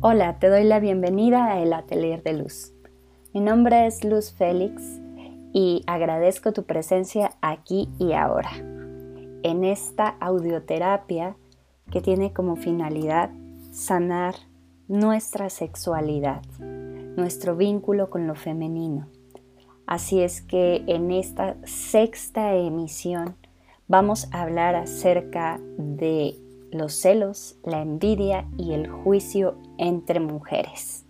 Hola, te doy la bienvenida a El Atelier de Luz. Mi nombre es Luz Félix y agradezco tu presencia aquí y ahora, en esta audioterapia que tiene como finalidad sanar nuestra sexualidad, nuestro vínculo con lo femenino. Así es que en esta sexta emisión vamos a hablar acerca de los celos, la envidia y el juicio entre mujeres.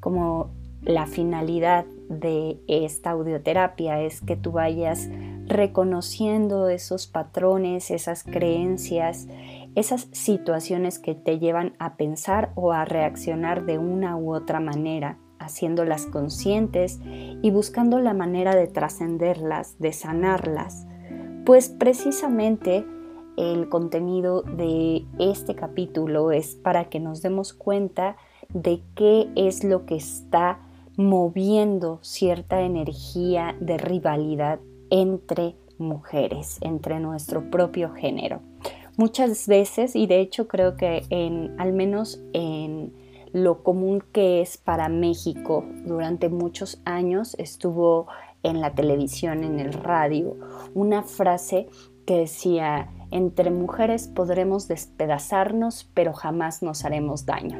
Como la finalidad de esta audioterapia es que tú vayas reconociendo esos patrones, esas creencias, esas situaciones que te llevan a pensar o a reaccionar de una u otra manera, haciéndolas conscientes y buscando la manera de trascenderlas, de sanarlas, pues precisamente el contenido de este capítulo es para que nos demos cuenta de qué es lo que está moviendo cierta energía de rivalidad entre mujeres, entre nuestro propio género. Muchas veces, y de hecho creo que en, al menos en lo común que es para México, durante muchos años estuvo en la televisión, en el radio, una frase que decía, entre mujeres podremos despedazarnos, pero jamás nos haremos daño.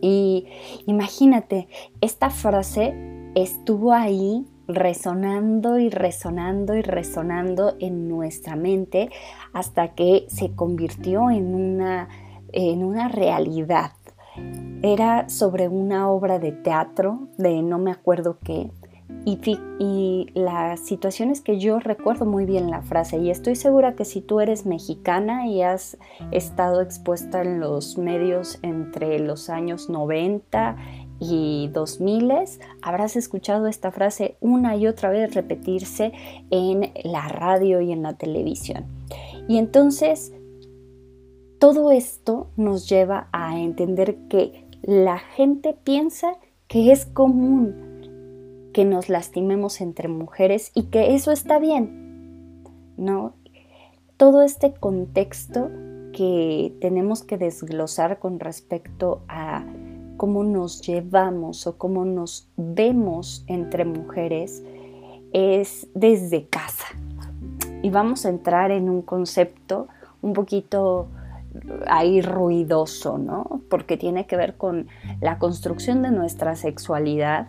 Y imagínate, esta frase estuvo ahí resonando y resonando y resonando en nuestra mente hasta que se convirtió en una, en una realidad. Era sobre una obra de teatro de no me acuerdo qué, y, la situación es que yo recuerdo muy bien la frase y estoy segura que si tú eres mexicana y has estado expuesta en los medios entre los años 90 y 2000, habrás escuchado esta frase una y otra vez repetirse en la radio y en la televisión. Y entonces, todo esto nos lleva a entender que la gente piensa que es común que nos lastimemos entre mujeres y que eso está bien, ¿no? Todo este contexto que tenemos que desglosar con respecto a cómo nos llevamos o cómo nos vemos entre mujeres es desde casa. Y vamos a entrar en un concepto un poquito ahí ruidoso, ¿no? Porque tiene que ver con la construcción de nuestra sexualidad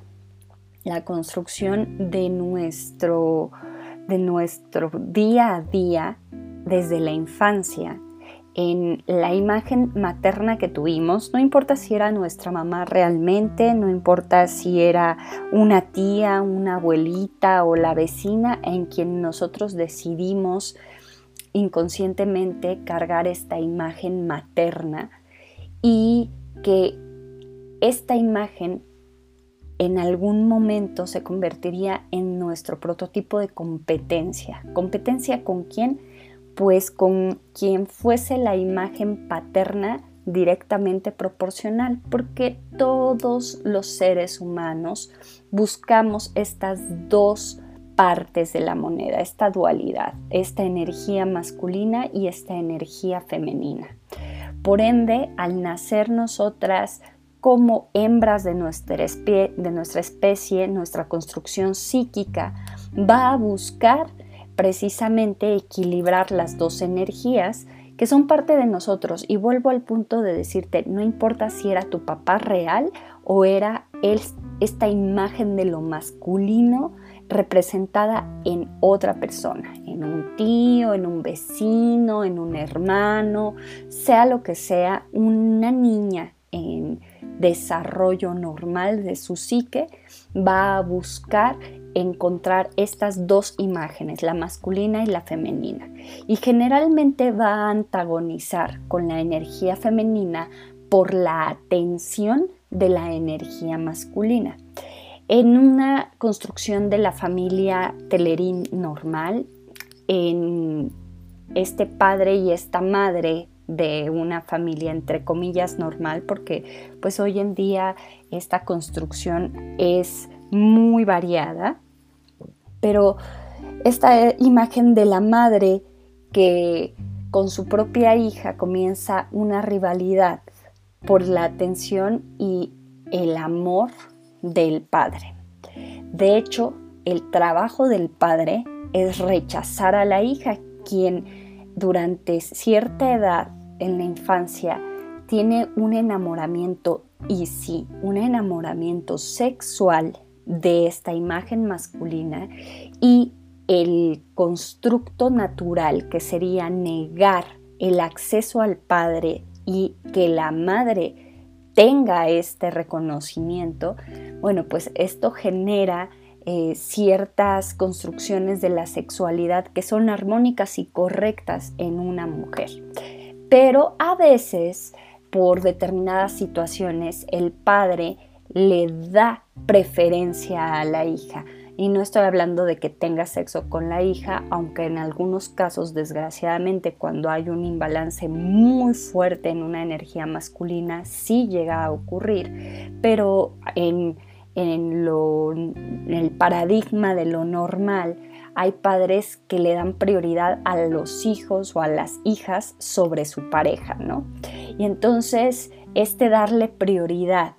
la construcción de nuestro, de nuestro día a día desde la infancia, en la imagen materna que tuvimos, no importa si era nuestra mamá realmente, no importa si era una tía, una abuelita o la vecina en quien nosotros decidimos inconscientemente cargar esta imagen materna y que esta imagen en algún momento se convertiría en nuestro prototipo de competencia. ¿Competencia con quién? Pues con quien fuese la imagen paterna directamente proporcional, porque todos los seres humanos buscamos estas dos partes de la moneda, esta dualidad, esta energía masculina y esta energía femenina. Por ende, al nacer nosotras como hembras de nuestra, especie, nuestra construcción psíquica, va a buscar precisamente equilibrar las dos energías que son parte de nosotros. Y vuelvo al punto de decirte, no importa si era tu papá real o era esta imagen de lo masculino representada en otra persona, en un tío, en un vecino, en un hermano, sea lo que sea, una niña en desarrollo normal de su psique, va a buscar encontrar estas dos imágenes, la masculina y la femenina. Y generalmente va a antagonizar con la energía femenina por la atención de la energía masculina. En una construcción de la familia Telerín normal, en este padre y esta madre de una familia entre comillas normal porque pues hoy en día esta construcción es muy variada pero esta imagen de la madre que con su propia hija comienza una rivalidad por la atención y el amor del padre. De hecho, el trabajo del padre es rechazar a la hija, quien durante cierta edad en la infancia tiene un enamoramiento, y sí, un enamoramiento sexual de esta imagen masculina y el constructo natural que sería negar el acceso al padre y que la madre tenga este reconocimiento, bueno, pues esto genera eh, ciertas construcciones de la sexualidad que son armónicas y correctas en una mujer. Pero a veces, por determinadas situaciones, el padre le da preferencia a la hija. Y no estoy hablando de que tenga sexo con la hija, aunque en algunos casos, desgraciadamente, cuando hay un imbalance muy fuerte en una energía masculina, sí llega a ocurrir. Pero en, en, el paradigma de lo normal, hay padres que le dan prioridad a los hijos o a las hijas sobre su pareja, ¿no? Y entonces, este darle prioridad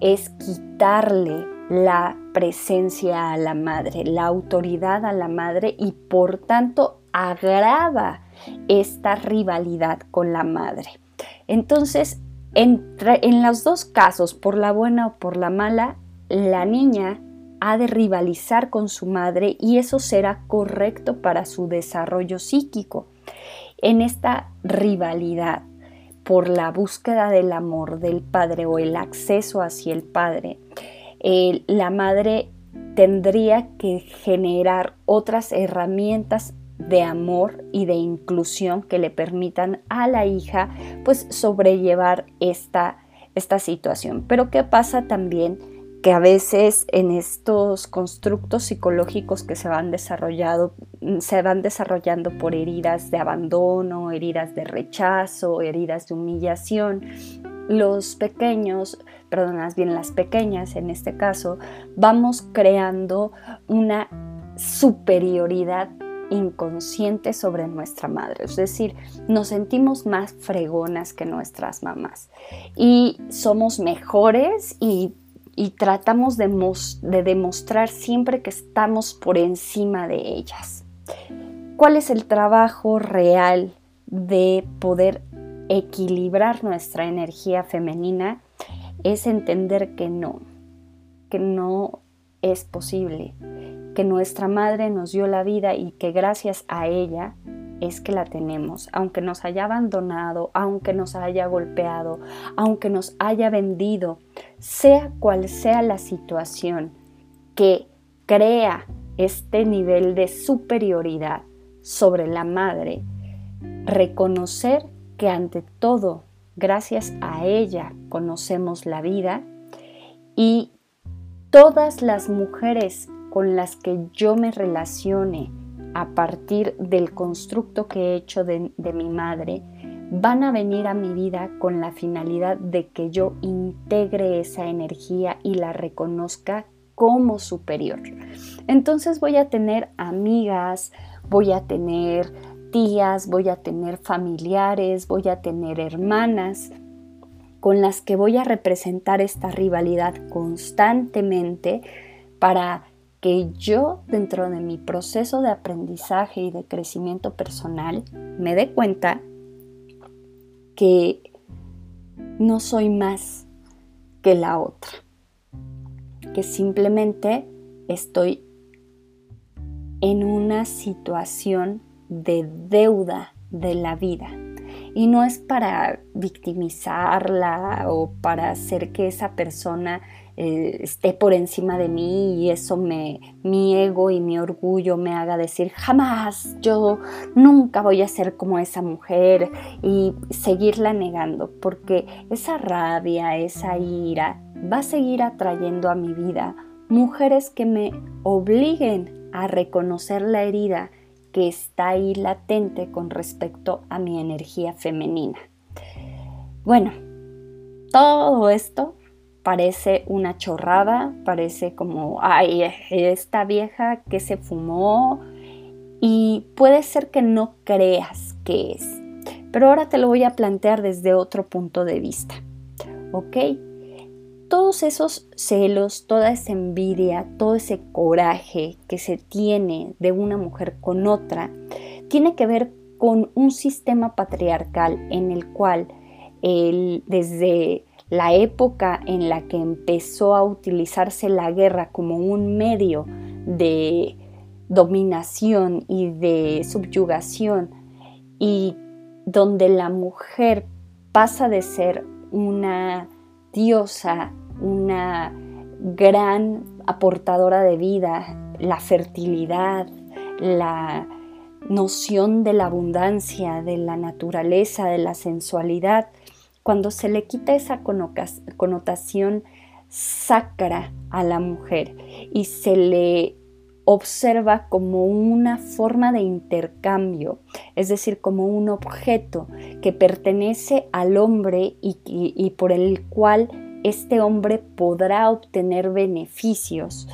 es quitarle la presencia a la madre, la autoridad a la madre y por tanto agrava esta rivalidad con la madre. Entonces, en, en los dos casos, por la buena o por la mala, la niña ha de rivalizar con su madre y eso será correcto para su desarrollo psíquico. En esta rivalidad por la búsqueda del amor del padre o el acceso hacia el padre, eh, la madre tendría que generar otras herramientas de amor y de inclusión que le permitan a la hija pues sobrellevar esta, esta situación. Pero ¿qué pasa también? Que a veces en estos constructos psicológicos que se van, desarrollado, se van desarrollando por heridas de abandono, heridas de rechazo, heridas de humillación, los pequeños, perdón, más bien las pequeñas en este caso, vamos creando una superioridad inconsciente sobre nuestra madre, es decir, nos sentimos más fregonas que nuestras mamás. Y somos mejores y y tratamos de, demostrar siempre que estamos por encima de ellas. ¿Cuál es el trabajo real de poder equilibrar nuestra energía femenina? Es entender que no, que no es posible, que nuestra madre nos dio la vida y que gracias a ella es que la tenemos, aunque nos haya abandonado, aunque nos haya golpeado, aunque nos haya vendido, sea cual sea la situación que crea este nivel de superioridad sobre la madre, reconocer que ante todo, gracias a ella, conocemos la vida y todas las mujeres con las que yo me relacione a partir del constructo que he hecho de, mi madre, van a venir a mi vida con la finalidad de que yo integre esa energía y la reconozca como superior. Entonces voy a tener amigas, voy a tener tías, voy a tener familiares, voy a tener hermanas con las que voy a representar esta rivalidad constantemente para que yo dentro de mi proceso de aprendizaje y de crecimiento personal me dé cuenta que no soy más que la otra, que simplemente estoy en una situación de deuda de la vida. Y no es para victimizarla o para hacer que esa persona eh, esté por encima de mí y eso me, mi ego y mi orgullo me haga decir jamás, yo nunca voy a ser como esa mujer y seguirla negando, porque esa rabia, esa ira va a seguir atrayendo a mi vida mujeres que me obliguen a reconocer la herida que está ahí latente con respecto a mi energía femenina. Bueno, todo esto parece una chorrada, parece como, ay, esta vieja que se fumó y puede ser que no creas que es. Pero ahora te lo voy a plantear desde otro punto de vista. ¿ok? Todos esos celos, toda esa envidia, todo ese coraje que se tiene de una mujer con otra, tiene que ver con un sistema patriarcal en el cual desde la época en la que empezó a utilizarse la guerra como un medio de dominación y de subyugación y donde la mujer pasa de ser una diosa, una gran aportadora de vida, la fertilidad, la noción de la abundancia, de la naturaleza, de la sensualidad, cuando se le quita esa connotación sacra a la mujer y se le observa como una forma de intercambio, es decir, como un objeto que pertenece al hombre y, por el cual este hombre podrá obtener beneficios.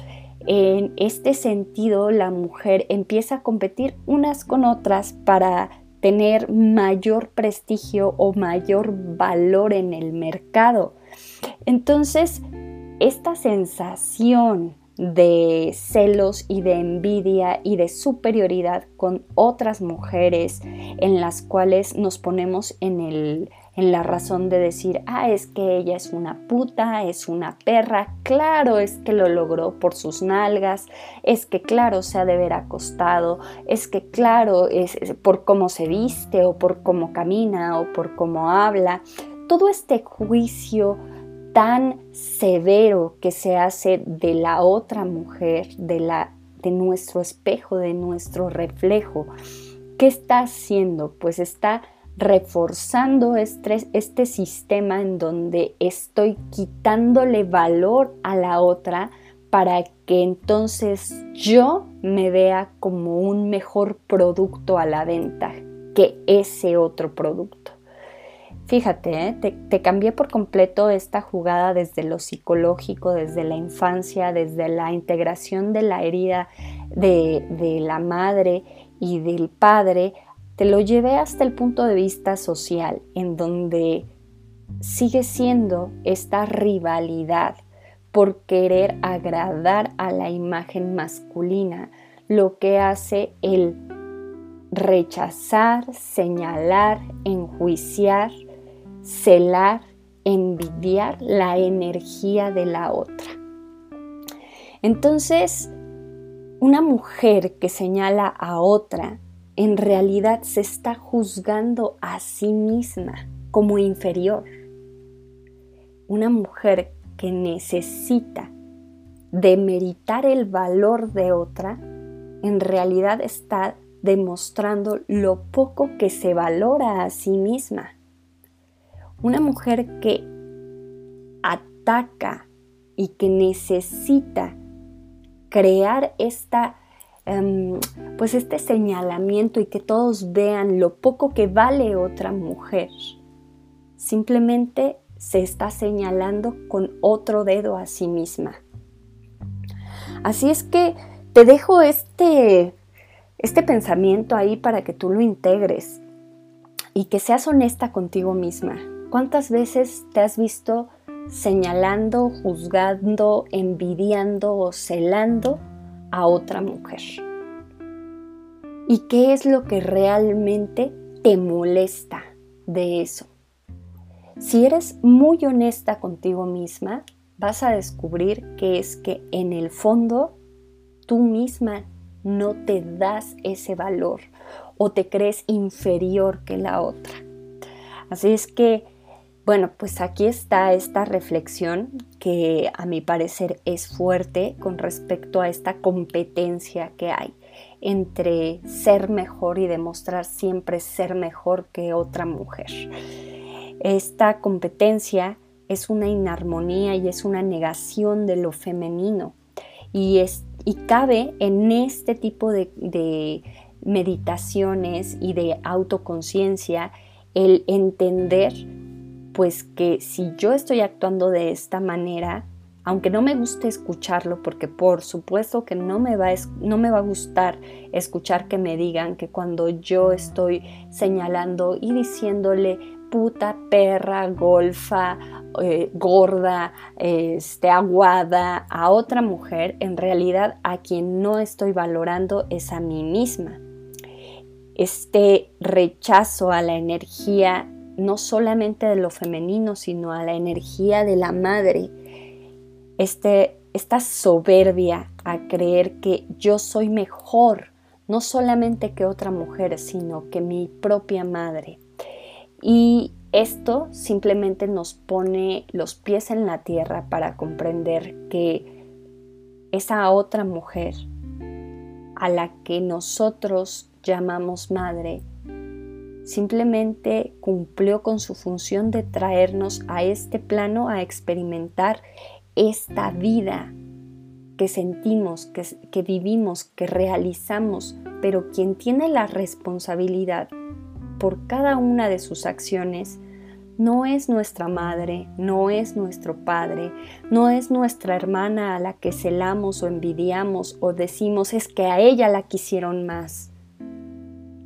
En este sentido, la mujer empieza a competir unas con otras para tener mayor prestigio o mayor valor en el mercado. Entonces, esta sensación de celos y de envidia y de superioridad con otras mujeres en las cuales nos ponemos en, el, en la razón de decir, ah, es que ella es una puta, es una perra, claro, es que lo logró por sus nalgas, es que claro, se ha de ver acostado, es que claro, es por cómo se viste o por cómo camina o por cómo habla. Todo este juicio tan severo que se hace de la otra mujer, de, la, de nuestro espejo, de nuestro reflejo. ¿Qué está haciendo? Pues está reforzando este, este sistema en donde estoy quitándole valor a la otra para que entonces yo me vea como un mejor producto a la venta que ese otro producto. Fíjate, ¿eh? te, cambié por completo esta jugada desde lo psicológico, desde la infancia, desde la integración de la herida de, de la madre y del padre, te lo llevé hasta el punto de vista social, en donde sigue siendo esta rivalidad por querer agradar a la imagen masculina, lo que hace el rechazar, señalar, enjuiciar, celar, envidiar la energía de la otra. Entonces, una mujer que señala a otra en realidad se está juzgando a sí misma como inferior. Una mujer que necesita demeritar el valor de otra, en realidad está demostrando lo poco que se valora a sí misma. Una mujer que ataca y que necesita crear esta, em, pues este señalamiento y que todos vean lo poco que vale otra mujer. Simplemente se está señalando con otro dedo a sí misma. Así es que te dejo este, este pensamiento ahí para que tú lo integres y que seas honesta contigo misma. ¿Cuántas veces te has visto señalando, juzgando, envidiando o celando a otra mujer? ¿Y qué es lo que realmente te molesta de eso? Si eres muy honesta contigo misma, vas a descubrir que es que en el fondo tú misma no te das ese valor o te crees inferior que la otra. Así es que bueno, pues aquí está esta reflexión que a mi parecer es fuerte con respecto a esta competencia que hay entre ser mejor y demostrar siempre ser mejor que otra mujer. Esta competencia es una inarmonía y es una negación de lo femenino y, es, y cabe en este tipo de, de meditaciones y de autoconciencia el entender pues que si yo estoy actuando de esta manera, aunque no me guste escucharlo, porque por supuesto que no me, va a, no me va a gustar escuchar que me digan que cuando yo estoy señalando y diciéndole puta, perra, golfa, eh, gorda, este, aguada a otra mujer, en realidad a quien no estoy valorando es a mí misma. Este rechazo a la energía no solamente de lo femenino, sino a la energía de la madre, este, esta soberbia a creer que yo soy mejor, no solamente que otra mujer, sino que mi propia madre. Y esto simplemente nos pone los pies en la tierra para comprender que esa otra mujer a la que nosotros llamamos madre simplemente cumplió con su función de traernos a este plano a experimentar esta vida que sentimos, que, vivimos, que realizamos, pero quien tiene la responsabilidad por cada una de sus acciones no es nuestra madre, no es nuestro padre, no es nuestra hermana a la que celamos o envidiamos o decimos es que a ella la quisieron más.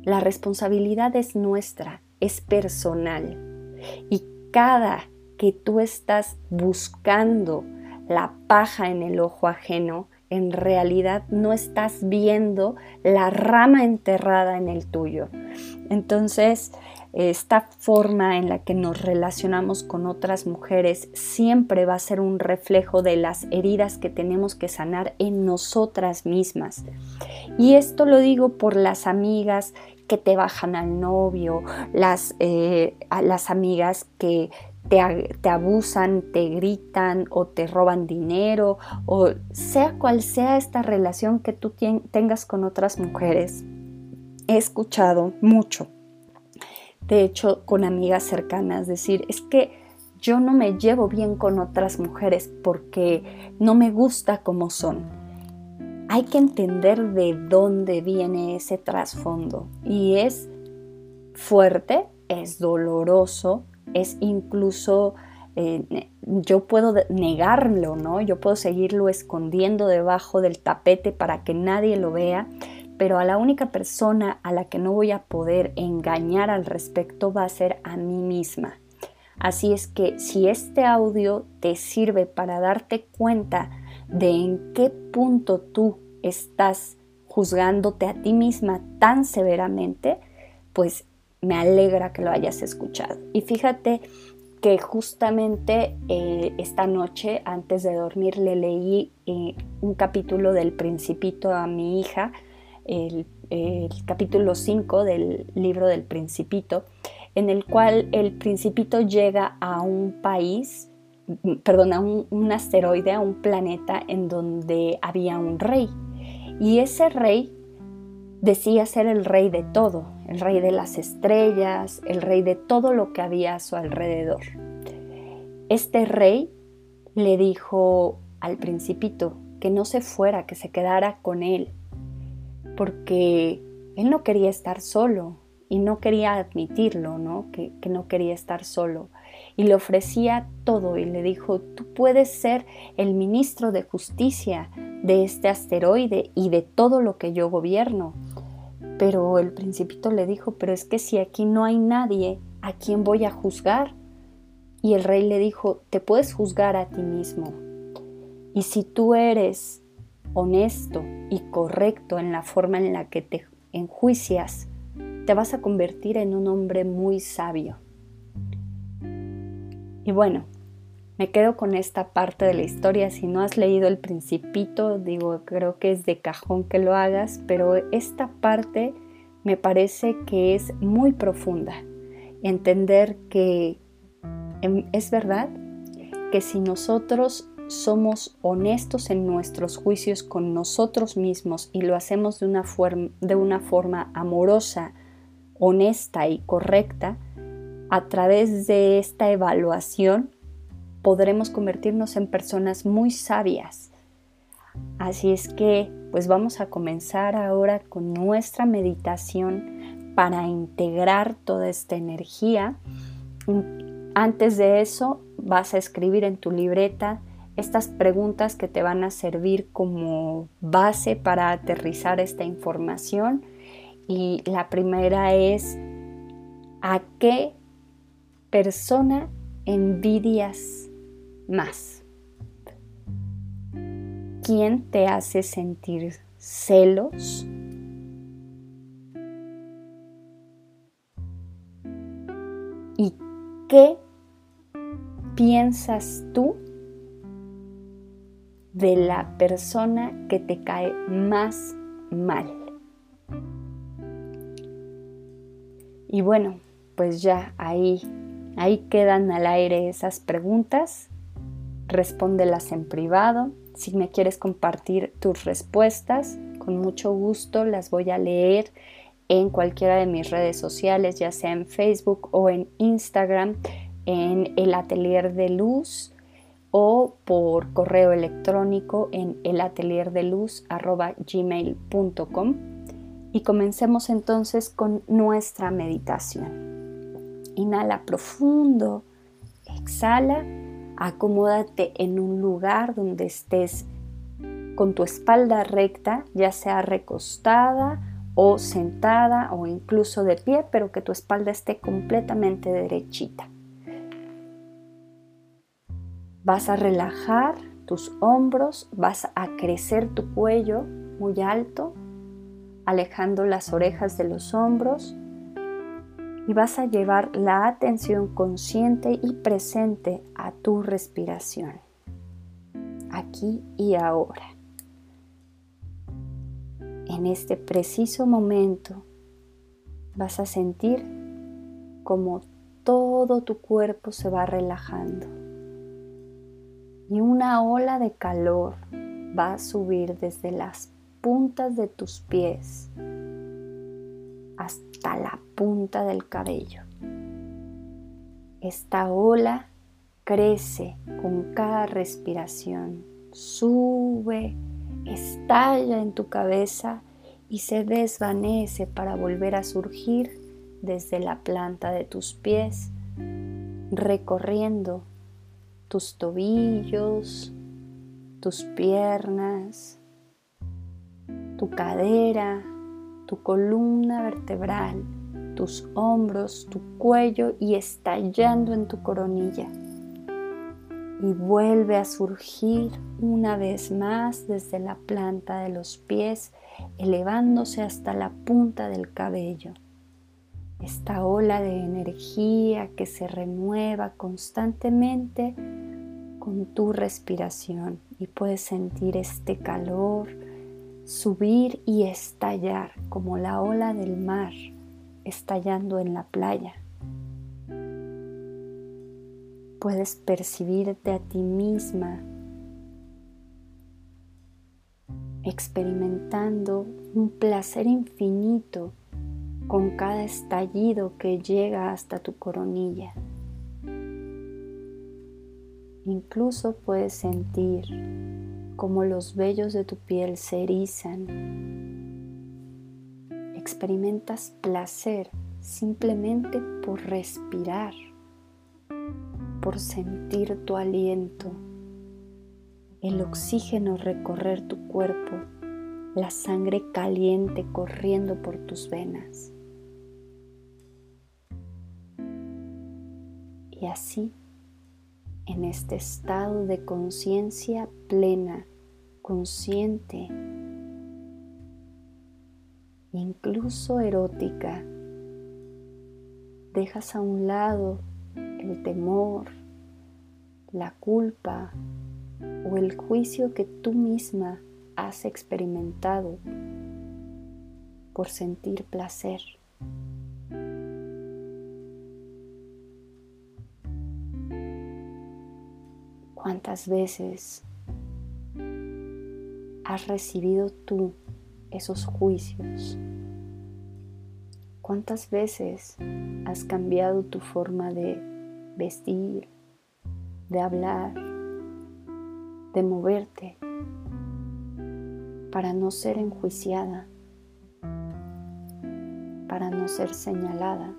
La responsabilidad es nuestra, es personal. Y cada que tú estás buscando la paja en el ojo ajeno, en realidad no estás viendo la rama enterrada en el tuyo. Entonces, esta forma en la que nos relacionamos con otras mujeres siempre va a ser un reflejo de las heridas que tenemos que sanar en nosotras mismas. Y esto lo digo por las amigas que te bajan al novio, las, eh, las amigas que te, abusan, te gritan o te roban dinero o sea cual sea esta relación que tú tengas con otras mujeres. He escuchado mucho, de hecho con amigas cercanas, decir, es que yo no me llevo bien con otras mujeres porque no me gusta como son. Hay que entender de dónde viene ese trasfondo y es fuerte, es doloroso, es incluso, eh, yo puedo negarlo, ¿no? Yo puedo seguirlo escondiendo debajo del tapete para que nadie lo vea, pero a la única persona a la que no voy a poder engañar al respecto va a ser a mí misma. Así es que si este audio te sirve para darte cuenta de en qué punto tú estás juzgándote a ti misma tan severamente, pues me alegra que lo hayas escuchado. Y fíjate que justamente eh, esta noche, antes de dormir, le leí eh, un capítulo del Principito a mi hija, el, capítulo 5 del libro del Principito, en el cual el Principito llega a un país, perdón, a un asteroide, a un planeta en donde había un rey. Y ese rey decía ser el rey de todo, el rey de las estrellas, el rey de todo lo que había a su alrededor. Este rey le dijo al principito que no se fuera, que se quedara con él, porque él no quería estar solo y no quería admitirlo, ¿no? Que, que no quería estar solo. Y le ofrecía todo y le dijo, tú puedes ser el ministro de justicia de este asteroide y de todo lo que yo gobierno. Pero el principito le dijo, pero es que si aquí no hay nadie, ¿a quién voy a juzgar? Y el rey le dijo, te puedes juzgar a ti mismo. Y si tú eres honesto y correcto en la forma en la que te enjuicias, te vas a convertir en un hombre muy sabio. Y bueno, me quedo con esta parte de la historia. Si no has leído El Principito, digo, creo que es de cajón que lo hagas, pero esta parte me parece que es muy profunda. Entender que em, es verdad que si nosotros somos honestos en nuestros juicios con nosotros mismos y lo hacemos de una, de una forma amorosa, honesta y correcta, a través de esta evaluación podremos convertirnos en personas muy sabias. Así es que, pues vamos a comenzar ahora con nuestra meditación para integrar toda esta energía. Antes de eso, vas a escribir en tu libreta estas preguntas que te van a servir como base para aterrizar esta información. Y la primera es, ¿a qué persona envidias más? ¿Quién te hace sentir celos? ¿Y qué piensas tú de la persona que te cae más mal? Y bueno, pues ya ahí, ahí quedan al aire esas preguntas. Respóndelas en privado. Si me quieres compartir tus respuestas, con mucho gusto las voy a leer en cualquiera de mis redes sociales, ya sea en Facebook o en Instagram, en el Atelier de Luz o por correo electrónico en elatelierdeluz.gmail.com y comencemos entonces con nuestra meditación. Inhala profundo, exhala Acomódate en un lugar donde estés con tu espalda recta, ya sea recostada o sentada o incluso de pie, pero que tu espalda esté completamente derechita. Vas a relajar tus hombros, vas a crecer tu cuello muy alto, alejando las orejas de los hombros y vas a llevar la atención consciente y presente a tu respiración, aquí y ahora. En este preciso momento vas a sentir como todo tu cuerpo se va relajando y una ola de calor va a subir desde las puntas de tus pies hasta la punta del cabello. Esta ola crece con cada respiración, sube, estalla en tu cabeza y se desvanece para volver a surgir desde la planta de tus pies, recorriendo tus tobillos, tus piernas, tu cadera, tu columna vertebral, tus hombros, tu cuello y estallando en tu coronilla. Y vuelve a surgir una vez más desde la planta de los pies, elevándose hasta la punta del cabello. Esta ola de energía que se renueva constantemente con tu respiración y puedes sentir este calor, subir y estallar como la ola del mar estallando en la playa. Puedes percibirte a ti misma experimentando un placer infinito con cada estallido que llega hasta tu coronilla. Incluso puedes sentir como los vellos de tu piel se erizan. Experimentas placer simplemente por respirar, por sentir tu aliento, el oxígeno recorrer tu cuerpo, la sangre caliente corriendo por tus venas. Y así en este estado de conciencia plena, consciente, incluso erótica. Dejas a un lado el temor, la culpa o el juicio que tú misma has experimentado por sentir placer. ¿Cuántas veces has recibido tú esos juicios? ¿Cuántas veces has cambiado tu forma de vestir, de hablar, de moverte para no ser enjuiciada, para no ser señalada,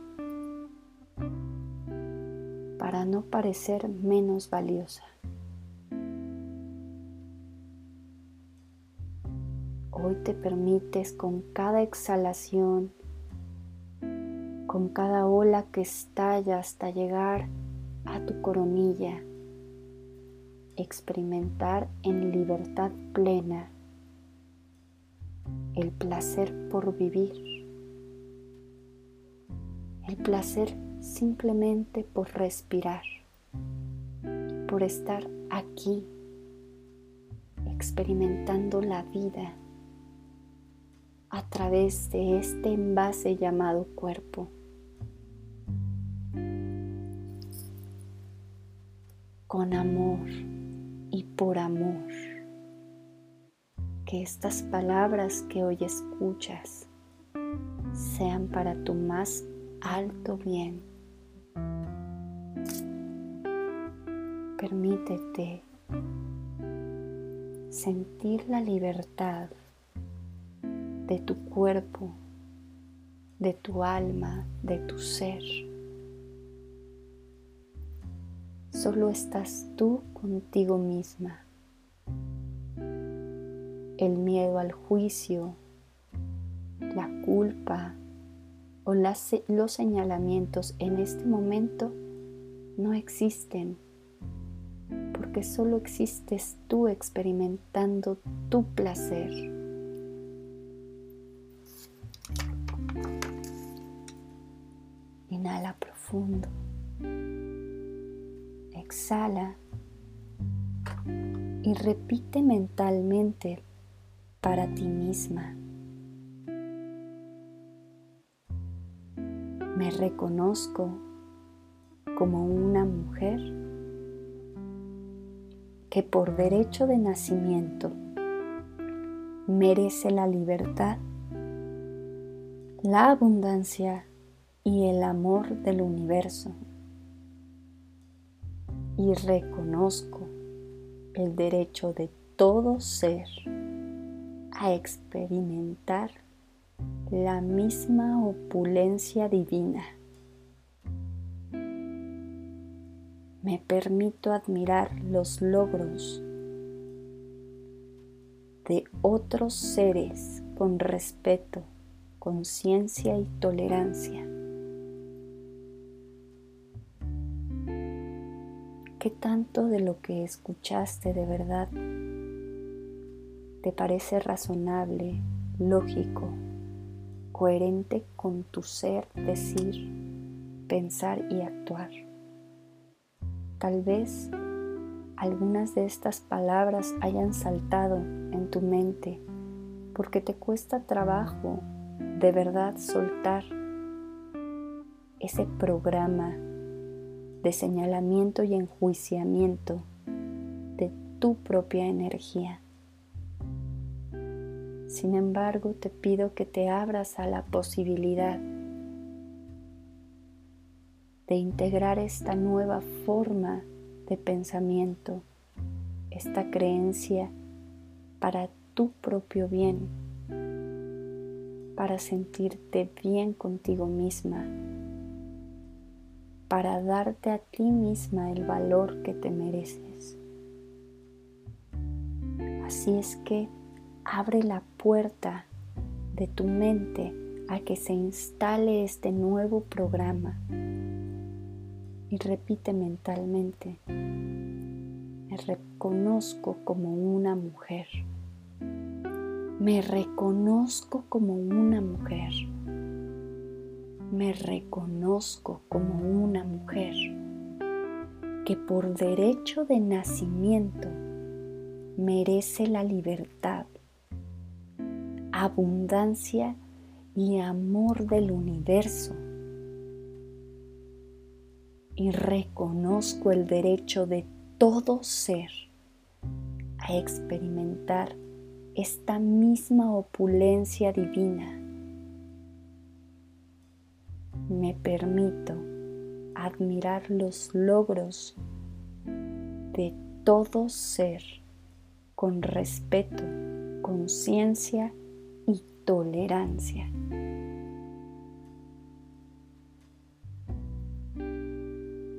para no parecer menos valiosa? Hoy te permites con cada exhalación, con cada ola que estalla hasta llegar a tu coronilla, experimentar en libertad plena el placer por vivir, el placer simplemente por respirar, por estar aquí experimentando la vida a través de este envase llamado cuerpo. Con amor y por amor. Que estas palabras que hoy escuchas sean para tu más alto bien. Permítete sentir la libertad de tu cuerpo, de tu alma, de tu ser. Solo estás tú contigo misma. El miedo al juicio, la culpa o los señalamientos en este momento no existen porque solo existes tú experimentando tu placer. Exhala. Y repite mentalmente para ti misma. Me reconozco como una mujer que por derecho de nacimiento merece la libertad, la abundancia y el amor del universo. Y reconozco el derecho de todo ser a experimentar la misma opulencia divina. Me permito admirar los logros de otros seres con respeto, conciencia y tolerancia. ¿Qué tanto de lo que escuchaste de verdad te parece razonable, lógico, coherente con tu ser, decir, pensar y actuar? Tal vez algunas de estas palabras hayan saltado en tu mente porque te cuesta trabajo de verdad soltar ese programa de señalamiento y enjuiciamiento de tu propia energía. Sin embargo, te pido que te abras a la posibilidad de integrar esta nueva forma de pensamiento, esta creencia para tu propio bien, para sentirte bien contigo misma para darte a ti misma el valor que te mereces. Así es que abre la puerta de tu mente a que se instale este nuevo programa. Y repite mentalmente, me reconozco como una mujer, me reconozco como una mujer me reconozco como una mujer que por derecho de nacimiento merece la libertad, abundancia y amor del universo. Y reconozco el derecho de todo ser a experimentar esta misma opulencia divina me permito admirar los logros de todo ser con respeto, conciencia y tolerancia.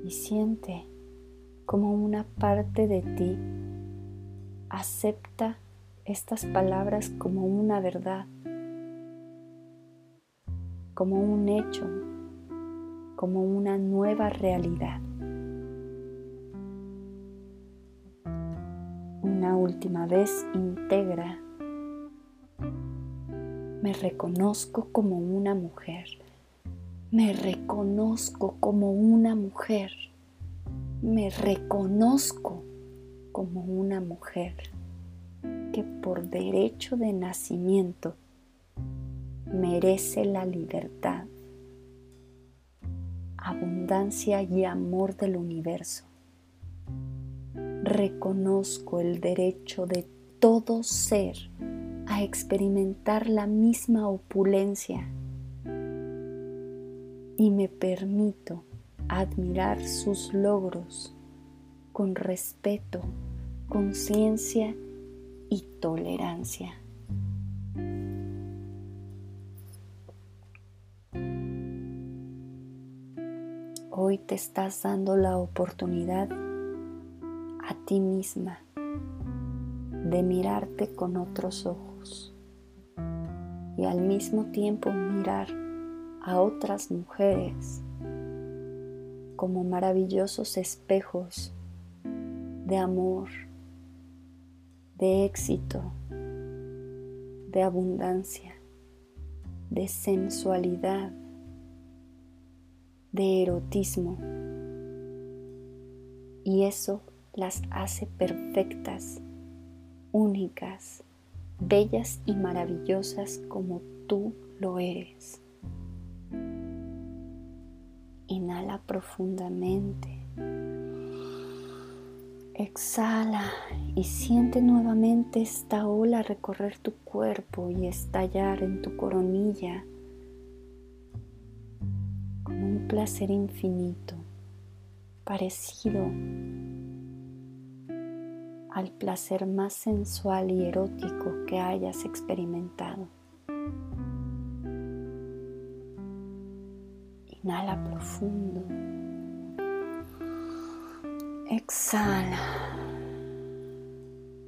Y siente como una parte de ti acepta estas palabras como una verdad, como un hecho, como una nueva realidad. Una última vez integra. Me reconozco como una mujer. Me reconozco como una mujer. Me reconozco como una mujer que por derecho de nacimiento merece la libertad, y amor del universo. Reconozco el derecho de todo ser a experimentar la misma opulencia y me permito admirar sus logros con respeto, conciencia y tolerancia. Hoy te estás dando la oportunidad a ti misma de mirarte con otros ojos y al mismo tiempo mirar a otras mujeres como maravillosos espejos de amor, de éxito, de abundancia, de sensualidad, de erotismo. Y eso las hace perfectas, únicas, bellas y maravillosas como tú lo eres. Inhala profundamente. Exhala y siente nuevamente esta ola recorrer tu cuerpo y estallar en tu coronilla placer infinito, parecido al placer más sensual y erótico que hayas experimentado. Inhala profundo. Exhala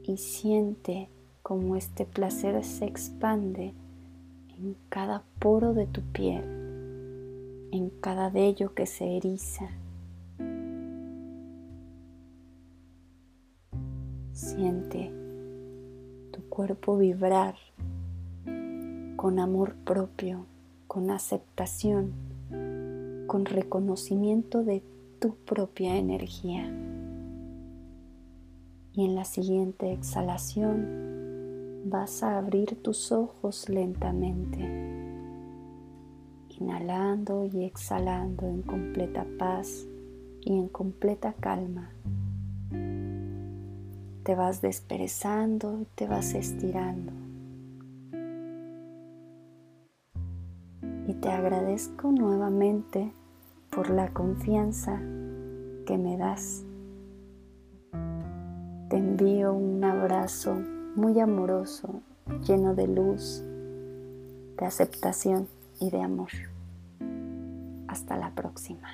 y siente como este placer se expande en cada poro de tu piel, en cada vello que se eriza. Siente tu cuerpo vibrar con amor propio, con aceptación, con reconocimiento de tu propia energía. Y en la siguiente exhalación vas a abrir tus ojos lentamente, inhalando y exhalando en completa paz y en completa calma. Te vas desperezando y te vas estirando. Y te agradezco nuevamente por la confianza que me das. Te envío un abrazo muy amoroso, lleno de luz, de aceptación y de amor. Hasta la próxima.